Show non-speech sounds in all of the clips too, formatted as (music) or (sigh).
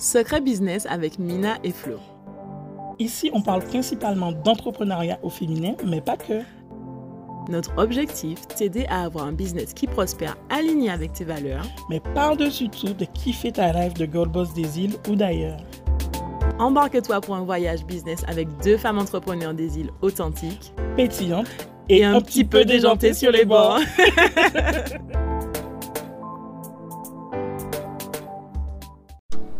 Secret Business avec Mina et Flo. Ici, on parle principalement d'entrepreneuriat au féminin, mais pas que. Notre objectif, t'aider à avoir un business qui prospère aligné avec tes valeurs, mais par-dessus tout de kiffer ta rêve de Gold Boss des îles ou d'ailleurs. Embarque-toi pour un voyage business avec deux femmes entrepreneurs des îles authentiques, pétillantes et, un, petit peu déjantées sur les bords. (laughs)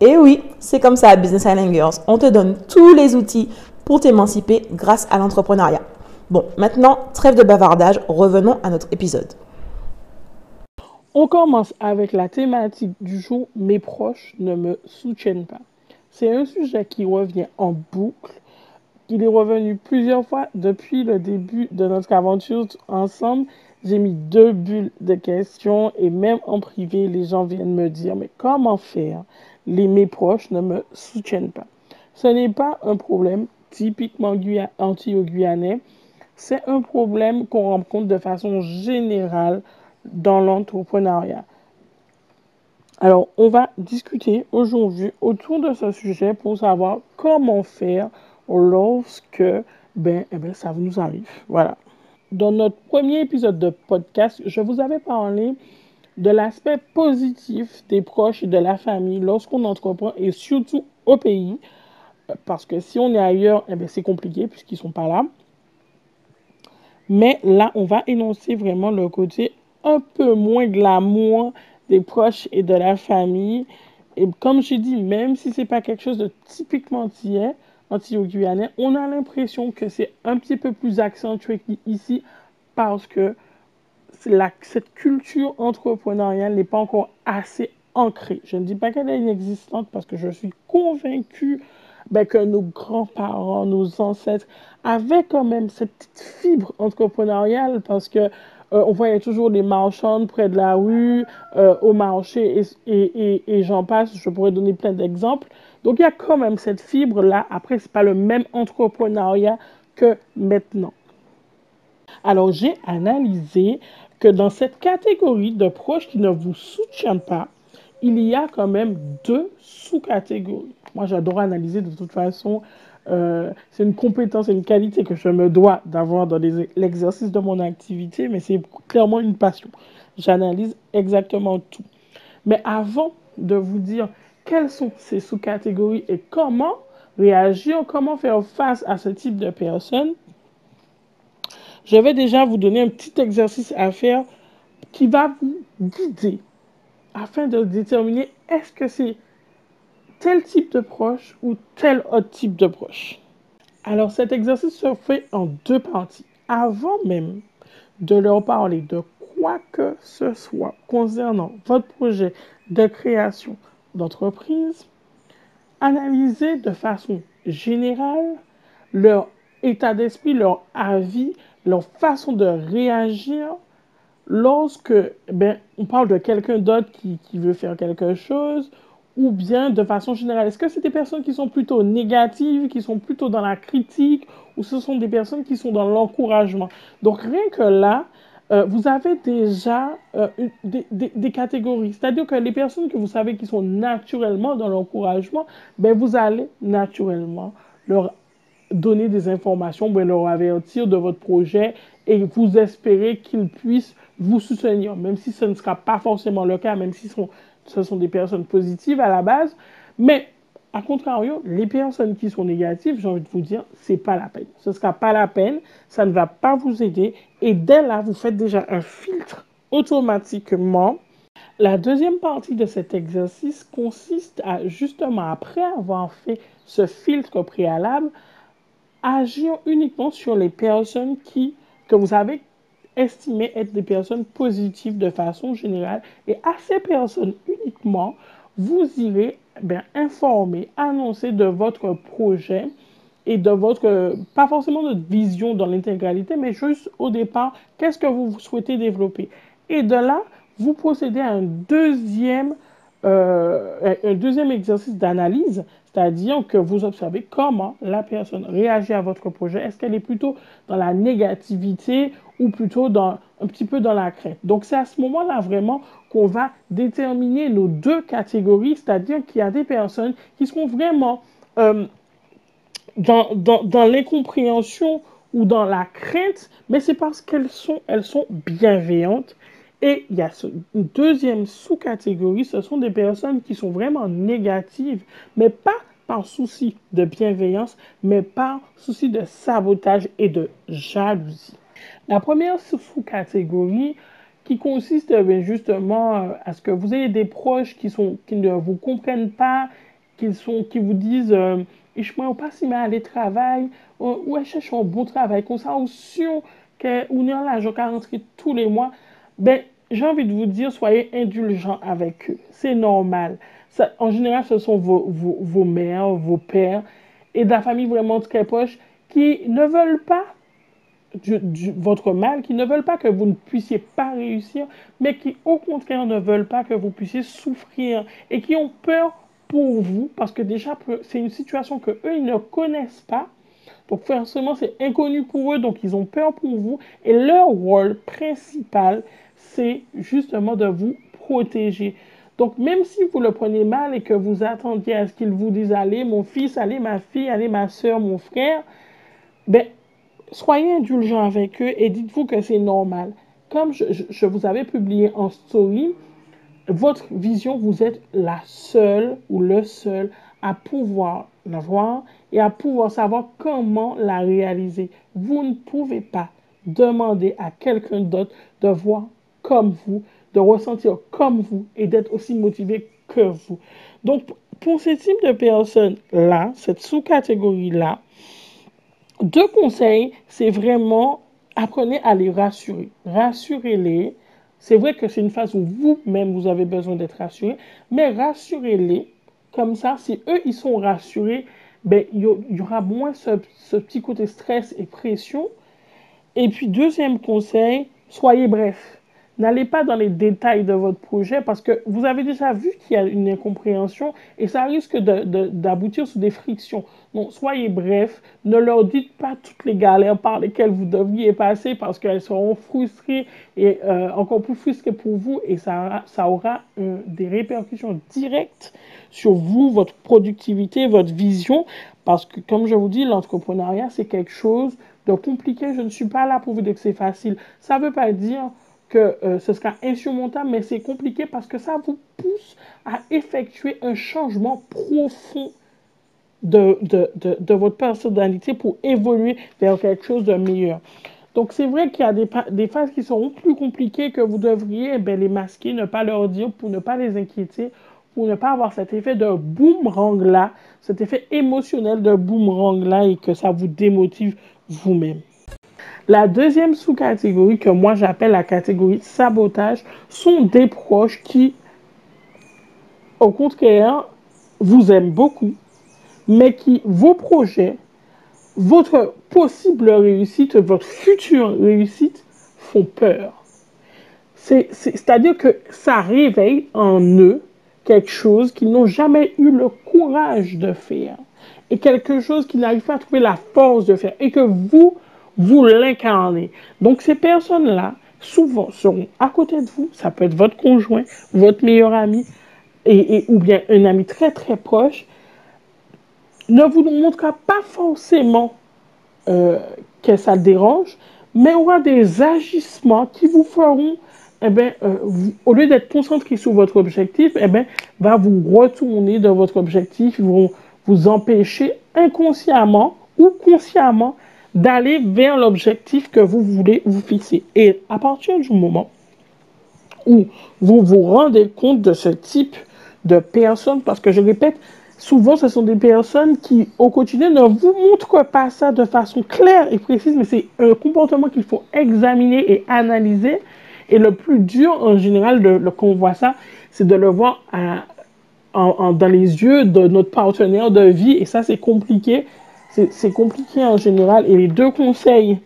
Et oui, c'est comme ça à Business Island Girls. On te donne tous les outils pour t'émanciper grâce à l'entrepreneuriat. Bon, maintenant, trêve de bavardage, revenons à notre épisode. On commence avec la thématique du jour Mes proches ne me soutiennent pas. C'est un sujet qui revient en boucle. Il est revenu plusieurs fois depuis le début de notre aventure ensemble. J'ai mis deux bulles de questions et même en privé, les gens viennent me dire Mais comment faire? Les, Mes proches ne me soutiennent pas. Ce n'est pas un problème typiquement anti-guyanais. C'est un problème qu'on rencontre de façon générale dans l'entrepreneuriat. Alors, on va discuter aujourd'hui autour de ce sujet pour savoir comment faire lorsque ben, eh ben, ça nous arrive. Voilà. Dans notre premier épisode de podcast, je vous avais parlé de l'aspect positif des proches et de la famille lorsqu'on entreprend et surtout au pays. Parce que si on est ailleurs, eh c'est compliqué puisqu'ils ne sont pas là. Mais là, on va énoncer vraiment le côté un peu moins glamour des proches et de la famille. Et comme je dis, même si c'est pas quelque chose de typiquement antillais, antillo-guyanais, on a l'impression que c'est un petit peu plus accentué ici parce que cette culture entrepreneuriale n'est pas encore assez ancrée. Je ne dis pas qu'elle est inexistante parce que je suis convaincue ben, que nos grands-parents, nos ancêtres avaient quand même cette petite fibre entrepreneuriale parce que euh, on voyait toujours les marchandes près de la rue, euh, au marché, et, j'en passe. Je pourrais donner plein d'exemples. Donc, il y a quand même cette fibre-là. Après, ce n'est pas le même entrepreneuriat que maintenant. Alors, j'ai analysé que dans cette catégorie de proches qui ne vous soutiennent pas, il y a quand même deux sous-catégories. Moi, j'adore analyser de toute façon euh, c'est une compétence une qualité que je me dois d'avoir dans l'exercice de mon activité, mais c'est clairement une passion. J'analyse exactement tout. Mais avant de vous dire quelles sont ces sous-catégories et comment réagir, comment faire face à ce type de personnes, je vais déjà vous donner un petit exercice à faire qui va vous guider afin de déterminer est-ce que c'est tel type de proche ou tel autre type de proche. Alors cet exercice se fait en deux parties. Avant même de leur parler de quoi que ce soit concernant votre projet de création d'entreprise, analysez de façon générale leur état d'esprit, leur avis, leur façon de réagir lorsque ben, on parle de quelqu'un d'autre qui, qui, veut faire quelque chose ou bien de façon générale Est-ce que c'est des personnes qui sont plutôt négatives, qui sont plutôt dans la critique, ou ce sont des personnes qui sont dans l'encouragement? Donc rien que là, euh, vous avez déjà euh, des, des, catégories. C'est-à-dire que les personnes que vous savez qui sont naturellement dans l'encouragement, ben vous allez naturellement leur donner des informations, ben leur avertir de votre projet et vous espérez qu'ils puissent vous soutenir, même si ce ne sera pas forcément le cas, même si ce sont, ce sont des personnes positives à la base. Mais a contrario, les personnes qui sont négatives, j'ai envie de vous dire, c'est pas la peine. Ce sera pas la peine, ça ne va pas vous aider. Et dès là, vous faites déjà un filtre automatiquement. La deuxième partie de cet exercice consiste à, justement, après avoir fait ce filtre préalable, agir uniquement sur les personnes qui, que vous avez estimées être des personnes positives de façon générale. Et à ces personnes uniquement, vous irez bien, informer, annoncer de votre projet et de votre, pas forcément de vision dans l'intégralité, mais juste au départ, qu'est-ce que vous souhaitez développer. Et de là, vous procédez à un deuxième, euh, un deuxième exercice d'analyse, c'est-à-dire que vous observez comment la personne réagit à votre projet. Est-ce qu'elle est plutôt dans la négativité ou plutôt dans, un petit peu dans la crainte? Donc c'est à ce moment-là vraiment qu'on va déterminer nos deux catégories, c'est-à-dire qu'il y a des personnes qui seront vraiment euh, dans, dans, dans l'incompréhension ou dans la crainte, mais c'est parce qu'elles sont, elles sont bienveillantes. Et il y a une deuxième sous-catégorie, ce sont des personnes qui sont vraiment négatives, mais pas par souci de bienveillance, mais par souci de sabotage et de jalousie. La première sous-catégorie qui consiste eh justement euh, à ce que vous ayez des proches qui, sont, qui ne vous comprennent pas, qui, sont, qui vous disent euh, Je ne pas si mal aller travail, ou je cherche un bon travail, comme ça, ou sûr qu'on est l'argent qui rentrer tous les mois. Ben, j'ai envie de vous dire, soyez indulgents avec eux. C'est normal. En général, ce sont vos, vos, vos mères, vos pères et de la famille vraiment très proche qui ne veulent pas votre mal, qui ne veulent pas que vous ne puissiez pas réussir, mais qui au contraire ne veulent pas que vous puissiez souffrir et qui ont peur pour vous, parce que déjà c'est une situation que eux ils ne connaissent pas. Donc forcément c'est inconnu pour eux, donc ils ont peur pour vous. Et leur rôle principal, c'est justement de vous protéger. Donc même si vous le prenez mal et que vous attendiez à ce qu'ils vous disent allez mon fils, allez ma fille, allez ma soeur, mon frère, ben soyez indulgents avec eux et dites-vous que c'est normal. Comme je, vous avais publié en story, votre vision, vous êtes la seule ou le seul à pouvoir la voir et à pouvoir savoir comment la réaliser. Vous ne pouvez pas demander à quelqu'un d'autre de voir comme vous, de ressentir comme vous et d'être aussi motivé que vous. Donc, pour ce type de personnes-là, cette sous-catégorie-là, deux conseils, c'est vraiment apprenez à les rassurer. Rassurez-les. C'est vrai que c'est une phase où vous-même, vous avez besoin d'être rassuré, mais rassurez-les. Comme ça, si eux, ils sont rassurés, ben, il y, aura moins ce, ce petit côté stress et pression. Et puis, deuxième conseil, soyez bref. N'allez pas dans les détails de votre projet parce que vous avez déjà vu qu'il y a une incompréhension et ça risque d'aboutir de, sur des frictions. Donc, soyez bref, ne leur dites pas toutes les galères par lesquelles vous devriez passer parce qu'elles seront frustrées et euh, encore plus frustrées pour vous et ça, aura des répercussions directes sur vous, votre productivité, votre vision parce que, comme je vous dis, l'entrepreneuriat, c'est quelque chose de compliqué. Je ne suis pas là pour vous dire que c'est facile. Ça ne veut pas dire que euh, ce sera insurmontable, mais c'est compliqué parce que ça vous pousse à effectuer un changement profond de, de, de, votre personnalité pour évoluer vers quelque chose de meilleur. Donc, c'est vrai qu'il y a des, des, phases qui seront plus compliquées que vous devriez eh les masquer, ne pas leur dire pour ne pas les inquiéter, pour ne pas avoir cet effet de boomerang-là, cet effet émotionnel de boomerang-là et que ça vous démotive vous-même. La deuxième sous-catégorie que moi j'appelle la catégorie sabotage sont des proches qui, au contraire, vous aiment beaucoup, mais qui, vos projets, votre possible réussite, votre future réussite font peur. C'est-à-dire que ça réveille en eux quelque chose qu'ils n'ont jamais eu le courage de faire et quelque chose qu'ils n'arrivent pas à trouver la force de faire et que vous, vous l'incarnez. Donc ces personnes-là, souvent seront à côté de vous. Ça peut être votre conjoint, votre meilleur ami, et, ou bien un ami très très proche. Ne vous montrera pas forcément euh, que ça dérange, mais aura des agissements qui vous feront, eh bien, euh, au lieu d'être concentré sur votre objectif, eh bien, va vous retourner dans votre objectif, vont vous empêcher inconsciemment ou consciemment d'aller vers l'objectif que vous voulez vous fixer. Et à partir du moment où vous vous rendez compte de ce type de personnes, parce que je répète, souvent ce sont des personnes qui au quotidien ne vous montrent pas ça de façon claire et précise, mais c'est un comportement qu'il faut examiner et analyser. Et le plus dur en général de, de qu'on voit ça, c'est de le voir dans les yeux de notre partenaire de vie. Et ça, c'est compliqué c'est compliqué en général. Et les deux conseils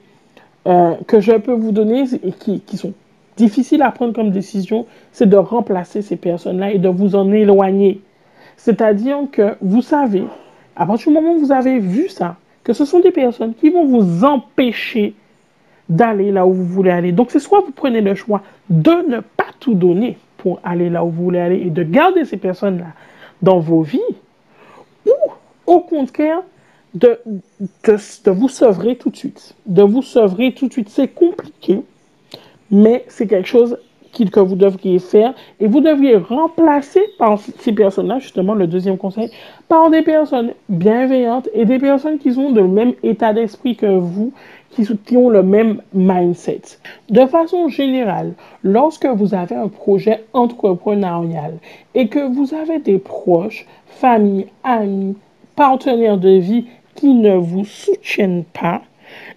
euh, que je peux vous donner et qui, qui, sont difficiles à prendre comme décision, c'est de remplacer ces personnes-là et de vous en éloigner. C'est-à-dire que vous savez, à partir du moment où vous avez vu ça, que ce sont des personnes qui vont vous empêcher d'aller là où vous voulez aller. Donc, c'est soit vous prenez le choix de ne pas tout donner pour aller là où vous voulez aller et de garder ces personnes-là dans vos vies, ou au contraire, de, vous sevrer tout de suite. De vous sevrer tout de suite. C'est compliqué, mais c'est quelque chose que vous devriez faire et vous devriez remplacer par ces personnes-là, justement, le deuxième conseil, par des personnes bienveillantes et des personnes qui ont le même état d'esprit que vous, qui, qui ont le même mindset. De façon générale, lorsque vous avez un projet entrepreneurial et que vous avez des proches, famille, amis, partenaires de vie qui ne vous soutiennent pas,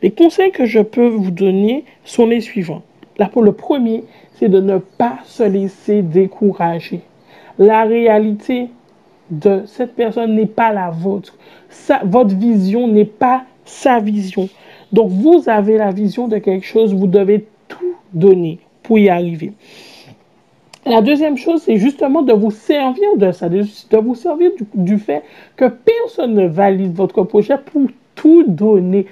les conseils que je peux vous donner sont les suivants. Là, pour le premier, c'est de ne pas se laisser décourager. La réalité de cette personne n'est pas la vôtre. votre vision n'est pas sa vision. Donc, vous avez la vision de quelque chose, vous devez tout donner pour y arriver. La deuxième chose, c'est justement de vous servir de ça, de, vous servir du, fait que personne ne valide votre projet pour tout donner.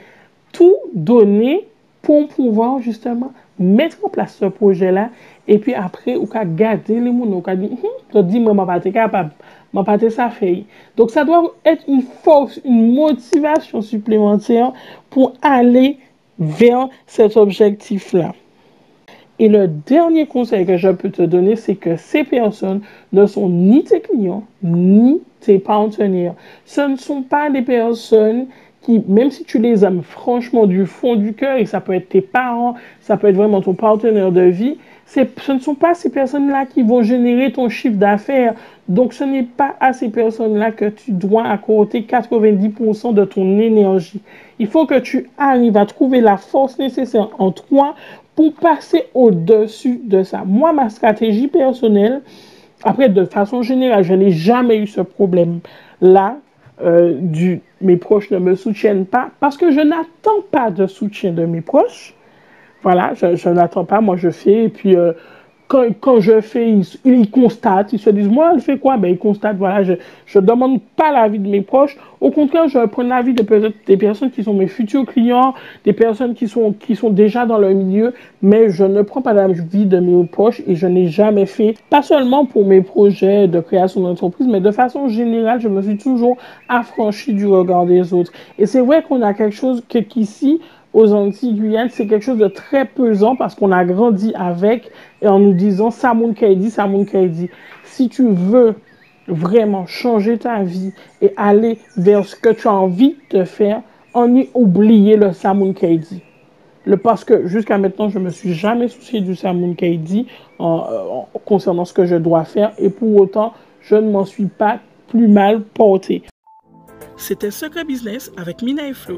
Tout donner pour pouvoir justement mettre en place ce projet-là. Et puis après, ou qu'à garder les mots, ou qu'à dire, hum, dis moi, pas capable, ma pas ça fait. Donc ça doit être une force, une motivation supplémentaire pour aller vers cet objectif-là. Et le dernier conseil que je peux te donner, c'est que ces personnes ne sont ni tes clients, ni tes partenaires. Ce ne sont pas des personnes qui, même si tu les aimes franchement du fond du cœur, et ça peut être tes parents, ça peut être vraiment ton partenaire de vie, ce ne sont pas ces personnes-là qui vont générer ton chiffre d'affaires. Donc, ce n'est pas à ces personnes-là que tu dois accorder 90% de ton énergie. Il faut que tu arrives à trouver la force nécessaire en toi pour passer au-dessus de ça. Moi, ma stratégie personnelle, après, de façon générale, je n'ai jamais eu ce problème-là. Euh, du, mes proches ne me soutiennent pas parce que je n'attends pas de soutien de mes proches. Voilà, je, n'attends pas, moi je fais, et puis euh, quand, je fais, ils, constatent, ils se disent, moi, elle fait quoi? Ben, ils constatent, voilà, je ne demande pas l'avis de mes proches. Au contraire, je prends l'avis de, des personnes qui sont mes futurs clients, des personnes qui sont, qui sont déjà dans le milieu, mais je ne prends pas l'avis de mes proches et je n'ai jamais fait, pas seulement pour mes projets de création d'entreprise, mais de façon générale, je me suis toujours affranchi du regard des autres. Et c'est vrai qu'on a quelque chose qu'ici, aux Antilles Guyane, c'est quelque chose de très pesant parce qu'on a grandi avec et en nous disant Samoun Kaidi, Samoun Kaidi. Si tu veux vraiment changer ta vie et aller vers ce que tu as envie de faire, on y oublier le Samoun Kaidi. Le, parce que jusqu'à maintenant, je ne me suis jamais soucié du Samoun Kaidi en, concernant ce que je dois faire et pour autant, je ne m'en suis pas plus mal porté. C'était Secret Business avec Mina et Flo.